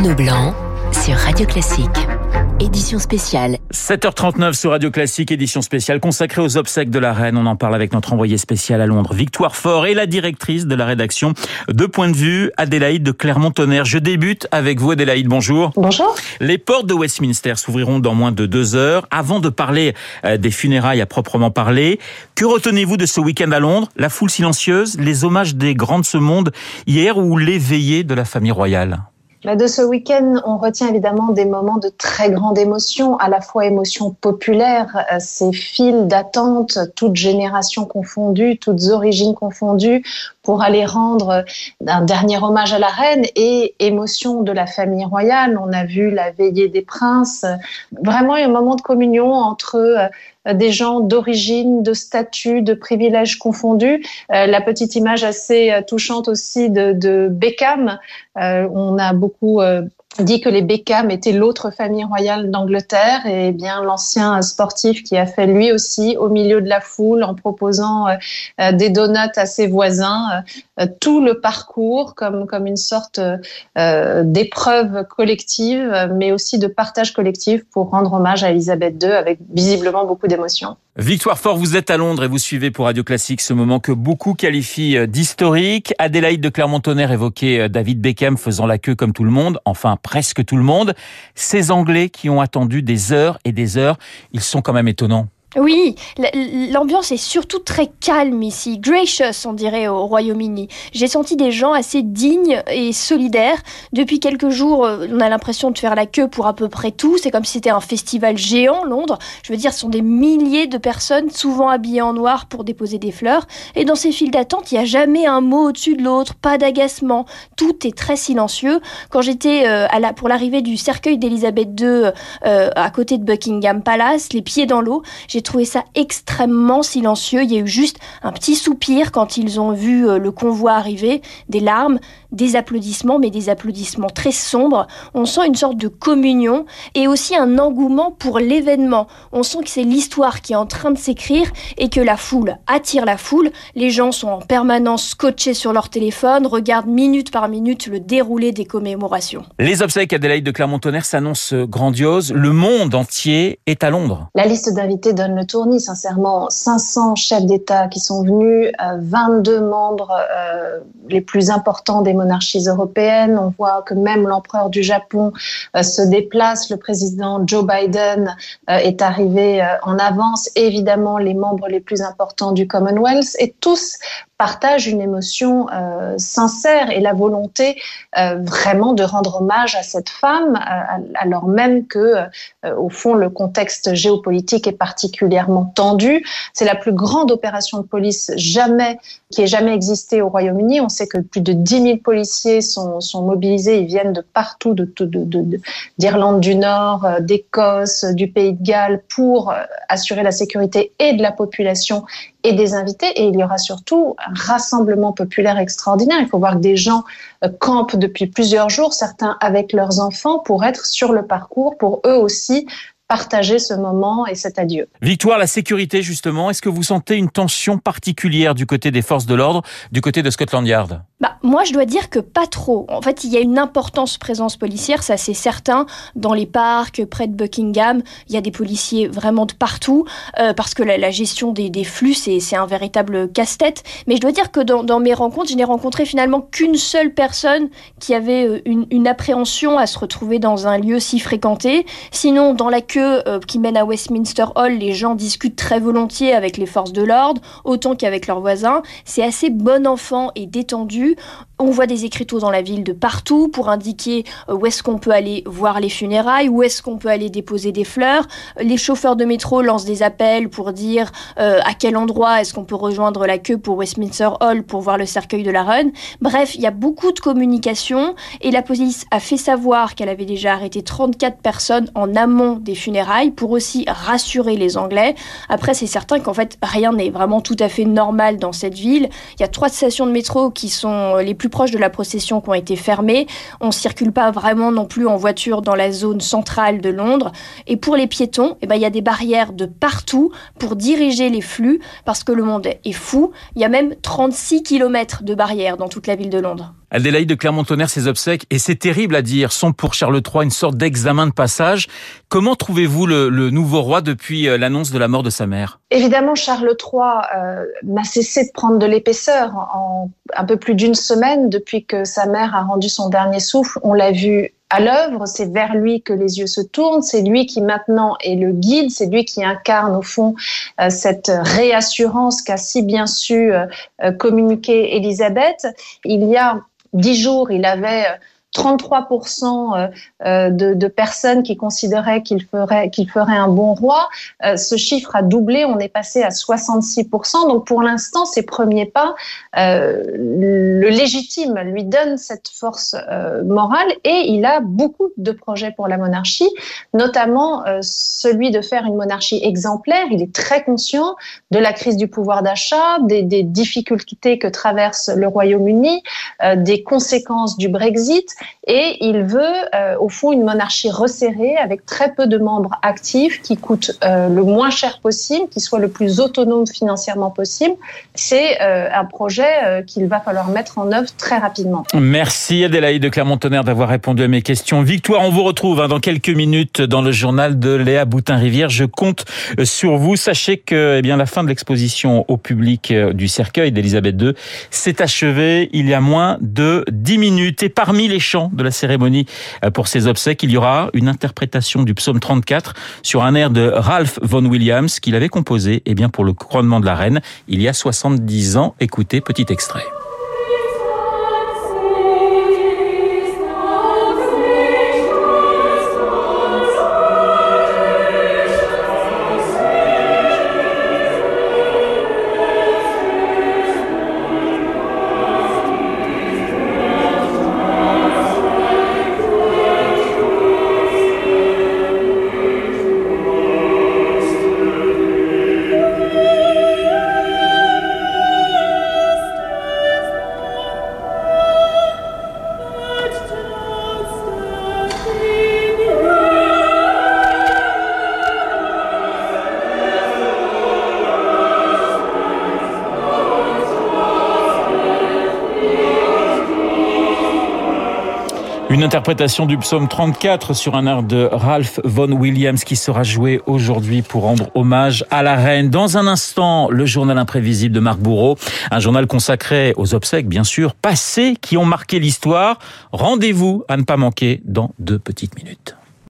Arnaud Blanc sur Radio Classique. Édition spéciale. 7h39 sur Radio Classique, édition spéciale consacrée aux obsèques de la reine. On en parle avec notre envoyé spécial à Londres, Victoire Fort, et la directrice de la rédaction de Point de vue, Adélaïde de Clermont-Tonnerre. Je débute avec vous, Adélaïde. Bonjour. Bonjour. Les portes de Westminster s'ouvriront dans moins de deux heures. Avant de parler euh, des funérailles à proprement parler, que retenez-vous de ce week-end à Londres? La foule silencieuse, les hommages des grands de ce monde hier ou les veillées de la famille royale? Bah, de ce week-end, on retient évidemment des moments de très grande émotion, à la fois émotion populaire, euh, ces files d'attente, toutes générations confondues, toutes origines confondues, pour aller rendre un dernier hommage à la reine et émotion de la famille royale. On a vu la veillée des princes, vraiment un moment de communion entre euh, des gens d'origine, de statut, de privilèges confondus. Euh, la petite image assez euh, touchante aussi de, de Beckham. on a beaucoup dit que les Beckham étaient l'autre famille royale d'Angleterre et bien l'ancien sportif qui a fait lui aussi au milieu de la foule en proposant euh, euh, des donuts à ses voisins euh, tout le parcours comme comme une sorte d'épreuve collective mais aussi de partage collectif pour rendre hommage à Elisabeth II avec visiblement beaucoup d'émotion. Victoire Fort, vous êtes à Londres et vous suivez pour Radio Classique ce moment que beaucoup qualifient d'historique. Adélaïde de Clermont-Tonnerre évoquait David Beckham faisant la queue comme tout le monde, enfin presque tout le monde. Ces Anglais qui ont attendu des heures et des heures, ils sont quand même étonnants. Oui, l'ambiance est surtout très calme ici, gracious on dirait au Royaume-Uni. J'ai senti des gens assez dignes et solidaires. Depuis quelques jours, euh, on a l'impression de faire la queue pour à peu près tout. C'est comme si c'était un festival géant, Londres. Je veux dire, ce sont des milliers de personnes, souvent habillées en noir pour déposer des fleurs. Et dans ces files d'attente, il n'y a jamais un mot au-dessus de l'autre, pas d'agacement. Tout est très silencieux. Quand j'étais euh, pour l'arrivée du cercueil d'Elisabeth II euh, à côté de Buckingham Palace, les pieds dans l'eau, j'ai j'ai trouvé ça extrêmement silencieux. Il y a eu juste un petit soupir quand ils ont vu euh, le convoi arriver, des larmes, des applaudissements, mais des applaudissements très sombres. On sent une sorte de communion et aussi un engouement pour l'événement. On sent que c'est l'histoire qui est en train de s'écrire et que la foule attire la foule. Les gens sont en permanence scotchés sur leur téléphone, regardent minute par minute le déroulé des commémorations. Les obsèques Adélaïde de Clermont-Tonnerre s'annoncent grandioses. Le monde entier est à Londres. La liste d'invités donne le tournis, sincèrement. 500 chefs d'État qui sont venus, 22 euh, membres euh, les plus importants des monarchies européennes. On voit que même l'empereur du Japon euh, se déplace. Le président Joe Biden est arrivé en avance. Évidemment, les membres les plus importants du Commonwealth et tous partagent une émotion sincère et la volonté vraiment de rendre hommage à cette femme, alors même que, au fond, le contexte géopolitique est particulièrement tendu. C'est la plus grande opération de police jamais qui ait jamais existé au Royaume-Uni. On sait que plus de 10 000 policiers sont, mobilisés. Ils viennent de partout, de, d'Irlande de, du Nord, d'Écosse, du Pays de Galles, pour assurer la sécurité et de la population et des invités. Et il y aura surtout un rassemblement populaire extraordinaire. Il faut voir que des gens euh, campent depuis plusieurs jours, certains avec leurs enfants, pour être sur le parcours, pour eux aussi partager ce moment et cet adieu. Victoire, la sécurité justement, est-ce que vous sentez une tension particulière du côté des forces de l'ordre, du côté de Scotland Yard? Bah, moi, je dois dire que pas trop. En fait, il y a une importante présence policière, ça c'est certain. Dans les parcs, près de Buckingham, il y a des policiers vraiment de partout, euh, parce que la, gestion des, des flux, c'est un véritable casse-tête. Mais je dois dire que dans, dans mes rencontres, je n'ai rencontré finalement qu'une seule personne qui avait euh, une, une, appréhension à se retrouver dans un lieu si fréquenté. Sinon, dans la queue euh, qui mène à Westminster Hall, les gens discutent très volontiers avec les forces de l'ordre, autant qu'avec leurs voisins. C'est assez bon enfant et détendu. On voit des écriteaux dans la ville de partout pour indiquer euh, où est-ce qu'on peut aller voir les funérailles, où est-ce qu'on peut aller déposer des fleurs. Les chauffeurs de métro lancent des appels pour dire euh, à quel endroit est-ce qu'on peut rejoindre la queue pour Westminster Hall pour voir le cercueil de la reine. Bref, il y a beaucoup de communication et la police a fait savoir qu'elle avait déjà arrêté 34 personnes en amont des funérailles pour aussi rassurer les Anglais. Après, c'est certain qu'en fait, rien n'est vraiment tout à fait normal dans cette ville. Il y a trois stations de métro qui sont euh, les plus proches de la procession qui ont été fermées. On ne circule pas vraiment non plus en voiture dans la zone centrale de Londres. Et pour les piétons, eh ben, il y a des barrières de partout pour diriger les flux parce que le monde est fou. Il y a même 36 km de barrières dans toute la ville de Londres. Adélaïde de Clermont-Tonnerre, ses obsèques, et c'est terrible à dire, sont pour Charles III une sorte d'examen de passage. Comment trouvez-vous le, nouveau roi depuis euh, l'annonce de la mort de sa mère? Évidemment, Charles III euh, n'a cessé de prendre de l'épaisseur en un peu plus d'une semaine depuis que sa mère a rendu son dernier souffle. On l'a vu à l'œuvre, c'est vers lui que les yeux se tournent, c'est lui qui maintenant est le guide, c'est lui qui incarne au fond euh, cette réassurance qu'a si bien su communiquer Elisabeth. Il y a dix jours, il avait 33% euh, euh, de, personnes qui considéraient qu'il ferait, qu'il ferait un bon roi. Euh, ce chiffre a doublé, on est passé à 66%. Donc pour l'instant, ces premiers pas, le légitime lui donne cette force morale et il a beaucoup de projets pour la monarchie, notamment celui de faire une monarchie exemplaire. Il est très conscient de la crise du pouvoir d'achat, des difficultés que traverse le Royaume-Uni, des conséquences du Brexit et il veut euh, au fond une monarchie resserrée avec très peu de membres actifs qui coûte euh, le moins cher possible, qui soit le plus autonome financièrement possible. C'est euh, un projet qu'il va falloir mettre en œuvre très rapidement. Merci Adélaïde de Clermont-Tonnerre d'avoir répondu à mes questions. Victoire, on vous retrouve hein, dans quelques minutes dans le journal de Léa Boutin-Rivière. Je compte sur vous. Sachez que eh bien, la fin de l'exposition au public du cercueil d'Elisabeth II s'est achevée il y a moins de 10 minutes. Et parmi les de la cérémonie euh, pour ses obsèques, il y aura une interprétation du psaume 34 sur un air de Ralph Vaughan Williams qu'il avait composé eh bien, pour le couronnement de la reine il y a 70 ans. Écoutez, petit extrait. Interprétation du psaume 34 sur un air de Ralph Vaughan Williams qui sera joué aujourd'hui pour rendre hommage à la reine. Dans un instant, le journal imprévisible de Marc Bourreau, un journal consacré aux obsèques, bien sûr, passés qui ont marqué l'histoire. Rendez-vous à ne pas manquer dans deux petites minutes.